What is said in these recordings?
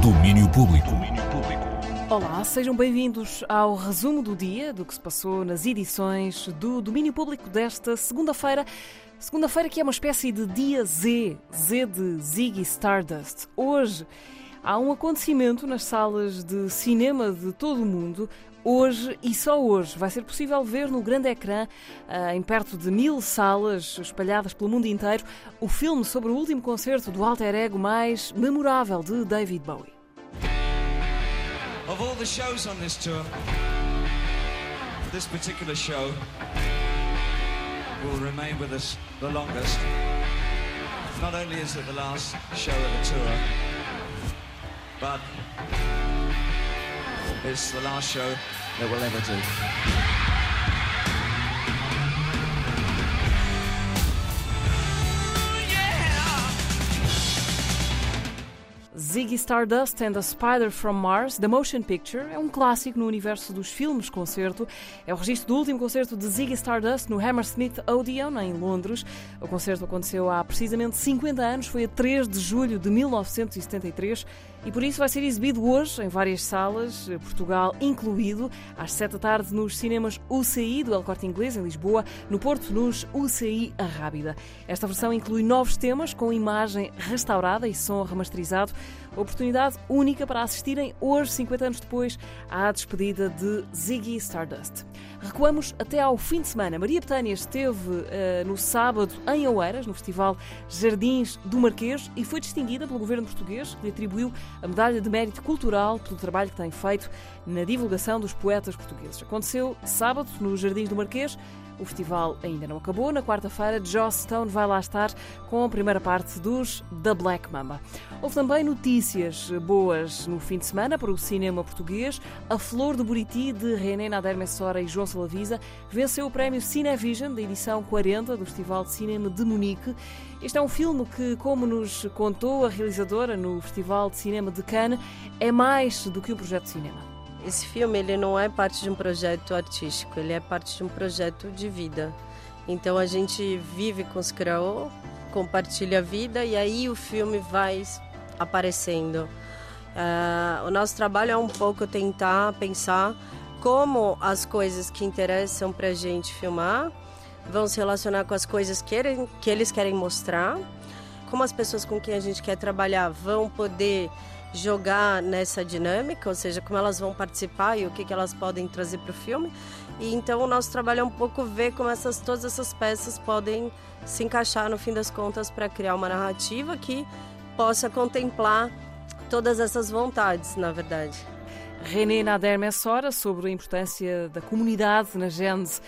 Domínio público. Olá, sejam bem-vindos ao resumo do dia do que se passou nas edições do Domínio Público desta segunda-feira. Segunda-feira que é uma espécie de dia Z, Z de Ziggy Stardust. Hoje há um acontecimento nas salas de cinema de todo o mundo. Hoje e só hoje vai ser possível ver no grande ecrã, em perto de mil salas espalhadas pelo mundo inteiro, o filme sobre o último concerto do alter ego mais memorável de David Bowie. Of all the shows on this tour, this particular show will remain with us the longest. Not only is it the last show of the tour, but it's the last show that we'll ever do. Ziggy Stardust and the Spider from Mars, The Motion Picture, é um clássico no universo dos filmes concerto. É o registro do último concerto de Ziggy Stardust no Hammersmith Odeon, em Londres. O concerto aconteceu há precisamente 50 anos, foi a 3 de julho de 1973 e por isso vai ser exibido hoje em várias salas, Portugal incluído, às 7 da tarde nos cinemas UCI do El Corte Inglês, em Lisboa, no Porto, nos UCI Arrábida. Esta versão inclui novos temas com imagem restaurada e som remasterizado. Oportunidade única para assistirem hoje, 50 anos depois, à despedida de Ziggy Stardust. Recuamos até ao fim de semana. Maria Betânia esteve uh, no sábado em Oeiras, no Festival Jardins do Marquês, e foi distinguida pelo governo português, que lhe atribuiu a medalha de mérito cultural pelo trabalho que tem feito na divulgação dos poetas portugueses. Aconteceu sábado no Jardins do Marquês. O festival ainda não acabou. Na quarta-feira, Joss Stone vai lá estar com a primeira parte dos The Black Mamba. Houve também notícias boas no fim de semana para o cinema português. A Flor do Buriti, de René Nader Messora e João Salavisa, venceu o prémio Cinevision da edição 40 do Festival de Cinema de Munique. Este é um filme que, como nos contou a realizadora no Festival de Cinema de Cannes, é mais do que um projeto de cinema. Esse filme ele não é parte de um projeto artístico, ele é parte de um projeto de vida. Então a gente vive com os Kraô, compartilha a vida e aí o filme vai aparecendo. Uh, o nosso trabalho é um pouco tentar pensar como as coisas que interessam para a gente filmar vão se relacionar com as coisas que, ele, que eles querem mostrar, como as pessoas com quem a gente quer trabalhar vão poder jogar nessa dinâmica, ou seja, como elas vão participar e o que, que elas podem trazer para o filme. E então o nosso trabalho é um pouco ver como essas, todas essas peças podem se encaixar no fim das contas para criar uma narrativa que possa contemplar todas essas vontades, na verdade. René Nader Messora sobre a importância da comunidade na gênese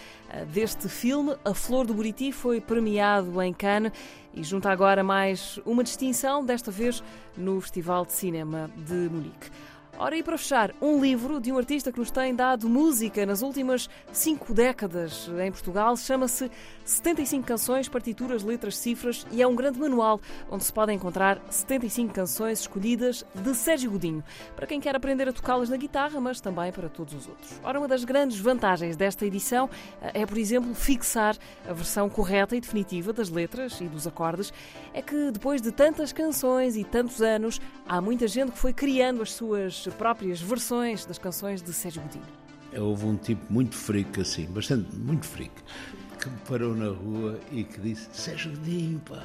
deste filme. A Flor do Buriti foi premiado em Cannes e junta agora mais uma distinção, desta vez no Festival de Cinema de Munique. Ora, e para fechar, um livro de um artista que nos tem dado música nas últimas cinco décadas em Portugal. Chama-se 75 Canções, Partituras, Letras, Cifras e é um grande manual onde se podem encontrar 75 canções escolhidas de Sérgio Godinho, para quem quer aprender a tocá-las na guitarra, mas também para todos os outros. Ora, uma das grandes vantagens desta edição é, por exemplo, fixar a versão correta e definitiva das letras e dos acordes. É que depois de tantas canções e tantos anos, há muita gente que foi criando as suas próprias versões das canções de Sérgio Godinho. Houve um tipo muito freak assim, bastante, muito freak, que me parou na rua e que disse: Sérgio Godinho, pá,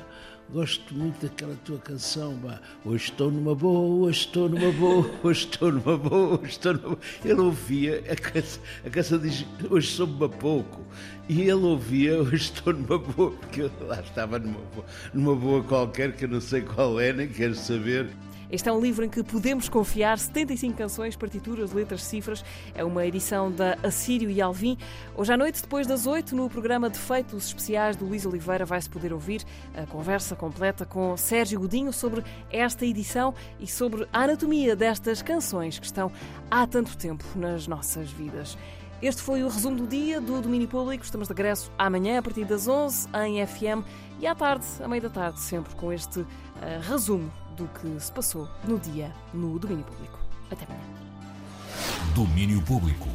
gosto muito daquela tua canção, pá. Hoje estou numa boa, hoje estou numa boa, hoje estou numa boa, hoje estou numa boa. Ele ouvia, a canção, a canção diz: Hoje soube-me a pouco. E ele ouvia, hoje estou numa boa, porque eu lá estava numa boa, numa boa qualquer, que eu não sei qual é, nem quero saber. Este é um livro em que podemos confiar 75 canções, partituras, letras, cifras. É uma edição da Assírio e Alvim. Hoje à noite, depois das 8, no programa Defeitos Especiais do Luís Oliveira, vai-se poder ouvir a conversa completa com Sérgio Godinho sobre esta edição e sobre a anatomia destas canções que estão há tanto tempo nas nossas vidas. Este foi o resumo do dia do Domínio Público. Estamos de regresso amanhã, a partir das 11, em FM, e à tarde, à meia da tarde, sempre com este uh, resumo do que se passou no dia no Domínio Público. Até amanhã. Domínio Público.